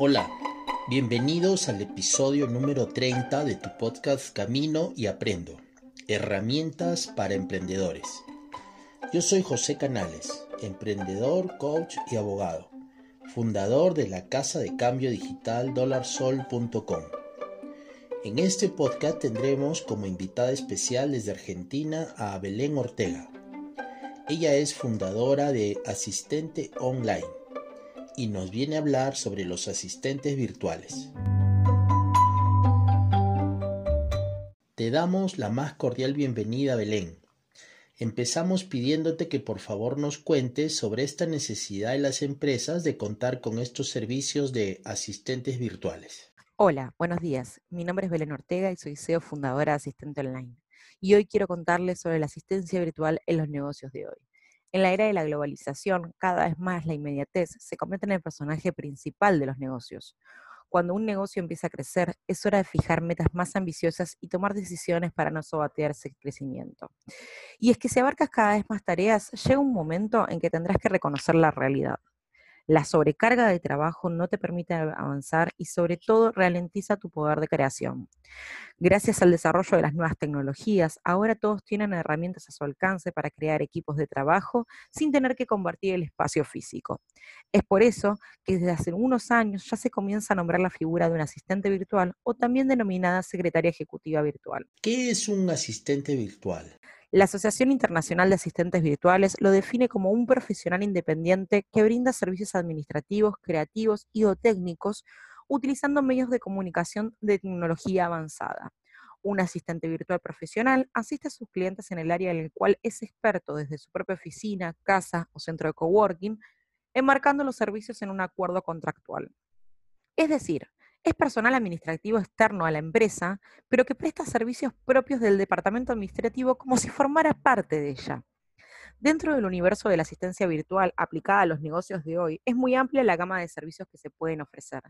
Hola, bienvenidos al episodio número 30 de tu podcast Camino y Aprendo, herramientas para emprendedores. Yo soy José Canales, emprendedor, coach y abogado, fundador de la casa de cambio digital dolarsol.com. En este podcast tendremos como invitada especial desde Argentina a Belén Ortega. Ella es fundadora de Asistente Online y nos viene a hablar sobre los asistentes virtuales. Te damos la más cordial bienvenida, Belén. Empezamos pidiéndote que por favor nos cuentes sobre esta necesidad de las empresas de contar con estos servicios de asistentes virtuales. Hola, buenos días. Mi nombre es Belén Ortega y soy CEO fundadora de Asistente Online. Y hoy quiero contarles sobre la asistencia virtual en los negocios de hoy. En la era de la globalización, cada vez más la inmediatez se convierte en el personaje principal de los negocios. Cuando un negocio empieza a crecer, es hora de fijar metas más ambiciosas y tomar decisiones para no sobatearse el crecimiento. Y es que si abarcas cada vez más tareas, llega un momento en que tendrás que reconocer la realidad. La sobrecarga de trabajo no te permite avanzar y sobre todo ralentiza tu poder de creación. Gracias al desarrollo de las nuevas tecnologías, ahora todos tienen herramientas a su alcance para crear equipos de trabajo sin tener que convertir el espacio físico. Es por eso que desde hace unos años ya se comienza a nombrar la figura de un asistente virtual o también denominada secretaria ejecutiva virtual. ¿Qué es un asistente virtual? La Asociación Internacional de Asistentes Virtuales lo define como un profesional independiente que brinda servicios administrativos, creativos y o técnicos utilizando medios de comunicación de tecnología avanzada. Un asistente virtual profesional asiste a sus clientes en el área en el cual es experto desde su propia oficina, casa o centro de coworking, enmarcando los servicios en un acuerdo contractual. Es decir, es personal administrativo externo a la empresa, pero que presta servicios propios del departamento administrativo como si formara parte de ella. Dentro del universo de la asistencia virtual aplicada a los negocios de hoy, es muy amplia la gama de servicios que se pueden ofrecer.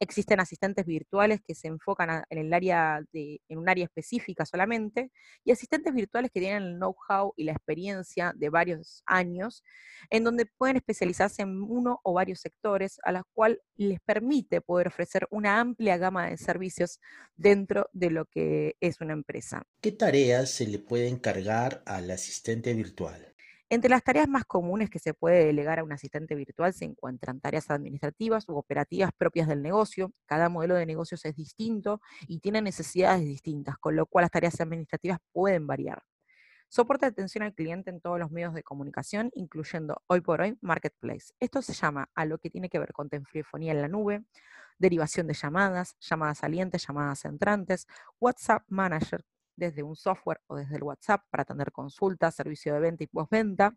Existen asistentes virtuales que se enfocan en, en un área específica solamente y asistentes virtuales que tienen el know-how y la experiencia de varios años, en donde pueden especializarse en uno o varios sectores, a los cuales les permite poder ofrecer una amplia gama de servicios dentro de lo que es una empresa. ¿Qué tareas se le puede encargar al asistente virtual? Entre las tareas más comunes que se puede delegar a un asistente virtual se encuentran tareas administrativas u operativas propias del negocio. Cada modelo de negocios es distinto y tiene necesidades distintas, con lo cual las tareas administrativas pueden variar. Soporte de atención al cliente en todos los medios de comunicación, incluyendo hoy por hoy Marketplace. Esto se llama a lo que tiene que ver con telefonía en la nube, derivación de llamadas, llamadas salientes, llamadas entrantes, WhatsApp Manager, desde un software o desde el WhatsApp para atender consultas, servicio de venta y postventa.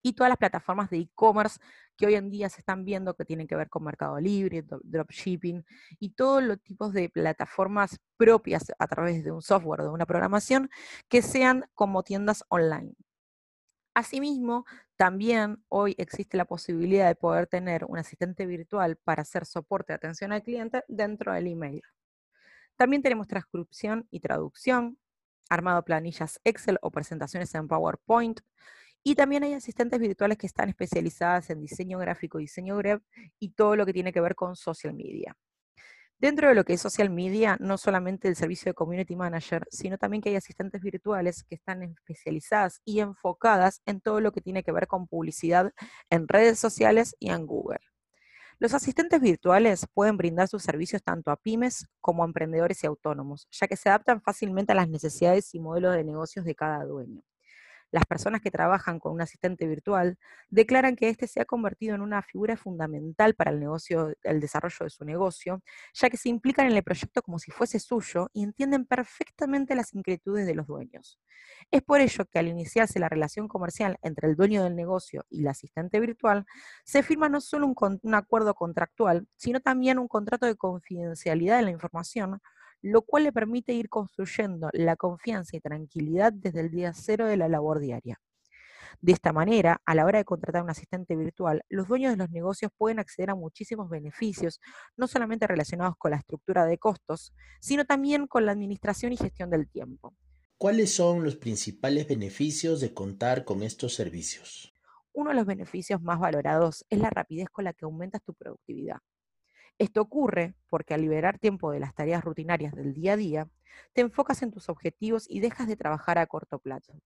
Y todas las plataformas de e-commerce que hoy en día se están viendo que tienen que ver con Mercado Libre, dropshipping y todos los tipos de plataformas propias a través de un software o de una programación que sean como tiendas online. Asimismo, también hoy existe la posibilidad de poder tener un asistente virtual para hacer soporte de atención al cliente dentro del email. También tenemos transcripción y traducción, armado planillas Excel o presentaciones en PowerPoint. Y también hay asistentes virtuales que están especializadas en diseño gráfico, diseño web y todo lo que tiene que ver con social media. Dentro de lo que es social media, no solamente el servicio de community manager, sino también que hay asistentes virtuales que están especializadas y enfocadas en todo lo que tiene que ver con publicidad en redes sociales y en Google. Los asistentes virtuales pueden brindar sus servicios tanto a pymes como a emprendedores y autónomos, ya que se adaptan fácilmente a las necesidades y modelos de negocios de cada dueño. Las personas que trabajan con un asistente virtual declaran que éste se ha convertido en una figura fundamental para el negocio, el desarrollo de su negocio, ya que se implican en el proyecto como si fuese suyo y entienden perfectamente las inquietudes de los dueños. Es por ello que al iniciarse la relación comercial entre el dueño del negocio y el asistente virtual, se firma no solo un, un acuerdo contractual, sino también un contrato de confidencialidad de la información, lo cual le permite ir construyendo la confianza y tranquilidad desde el día cero de la labor diaria. De esta manera, a la hora de contratar un asistente virtual, los dueños de los negocios pueden acceder a muchísimos beneficios, no solamente relacionados con la estructura de costos, sino también con la administración y gestión del tiempo. ¿Cuáles son los principales beneficios de contar con estos servicios? Uno de los beneficios más valorados es la rapidez con la que aumentas tu productividad. Esto ocurre porque al liberar tiempo de las tareas rutinarias del día a día, te enfocas en tus objetivos y dejas de trabajar a corto plazo.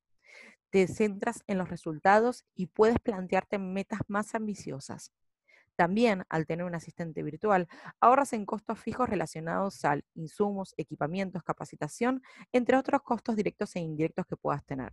Te centras en los resultados y puedes plantearte metas más ambiciosas. También, al tener un asistente virtual, ahorras en costos fijos relacionados al insumos, equipamientos, capacitación, entre otros costos directos e indirectos que puedas tener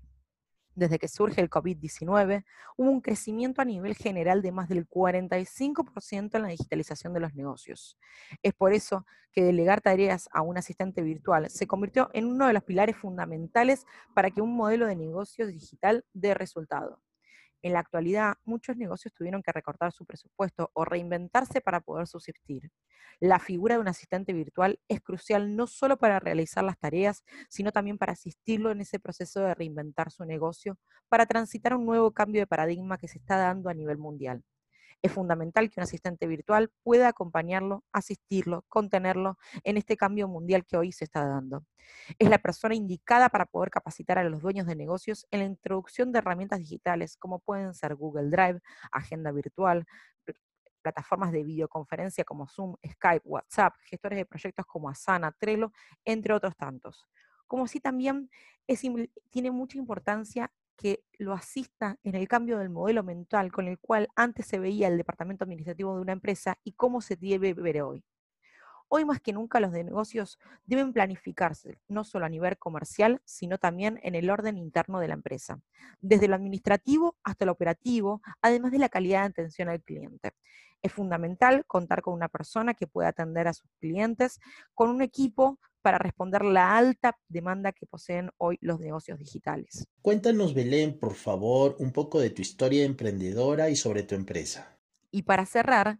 desde que surge el COVID-19, hubo un crecimiento a nivel general de más del 45% en la digitalización de los negocios. Es por eso que delegar tareas a un asistente virtual se convirtió en uno de los pilares fundamentales para que un modelo de negocios digital dé resultado. En la actualidad, muchos negocios tuvieron que recortar su presupuesto o reinventarse para poder subsistir. La figura de un asistente virtual es crucial no solo para realizar las tareas, sino también para asistirlo en ese proceso de reinventar su negocio, para transitar un nuevo cambio de paradigma que se está dando a nivel mundial. Es fundamental que un asistente virtual pueda acompañarlo, asistirlo, contenerlo en este cambio mundial que hoy se está dando. Es la persona indicada para poder capacitar a los dueños de negocios en la introducción de herramientas digitales como pueden ser Google Drive, agenda virtual, plataformas de videoconferencia como Zoom, Skype, WhatsApp, gestores de proyectos como Asana, Trello, entre otros tantos. Como si también tiene mucha importancia que lo asista en el cambio del modelo mental con el cual antes se veía el departamento administrativo de una empresa y cómo se debe ver hoy. Hoy más que nunca los negocios deben planificarse, no solo a nivel comercial, sino también en el orden interno de la empresa, desde lo administrativo hasta lo operativo, además de la calidad de atención al cliente. Es fundamental contar con una persona que pueda atender a sus clientes, con un equipo para responder la alta demanda que poseen hoy los negocios digitales. Cuéntanos, Belén, por favor, un poco de tu historia emprendedora y sobre tu empresa. Y para cerrar,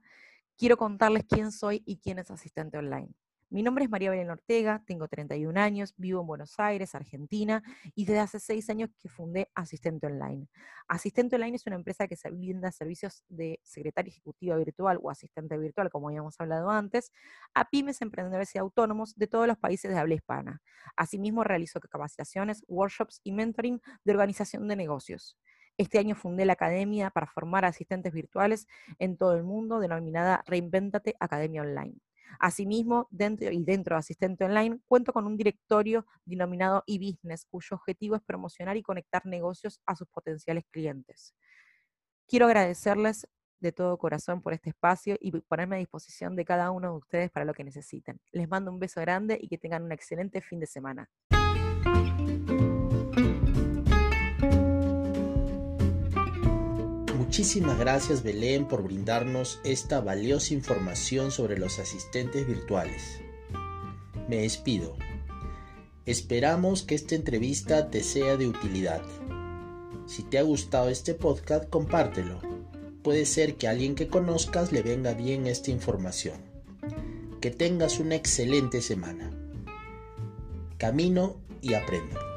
quiero contarles quién soy y quién es Asistente Online. Mi nombre es María Belén Ortega, tengo 31 años, vivo en Buenos Aires, Argentina, y desde hace seis años que fundé Asistente Online. Asistente Online es una empresa que se brinda servicios de secretaria ejecutiva virtual o asistente virtual, como habíamos hablado antes, a pymes, emprendedores y autónomos de todos los países de habla hispana. Asimismo, realizo capacitaciones, workshops y mentoring de organización de negocios. Este año fundé la academia para formar asistentes virtuales en todo el mundo, denominada Reinventate Academia Online. Asimismo, dentro y dentro de Asistente Online, cuento con un directorio denominado eBusiness, cuyo objetivo es promocionar y conectar negocios a sus potenciales clientes. Quiero agradecerles de todo corazón por este espacio y ponerme a disposición de cada uno de ustedes para lo que necesiten. Les mando un beso grande y que tengan un excelente fin de semana. Muchísimas gracias Belén por brindarnos esta valiosa información sobre los asistentes virtuales. Me despido. Esperamos que esta entrevista te sea de utilidad. Si te ha gustado este podcast, compártelo. Puede ser que a alguien que conozcas le venga bien esta información. Que tengas una excelente semana. Camino y aprendo.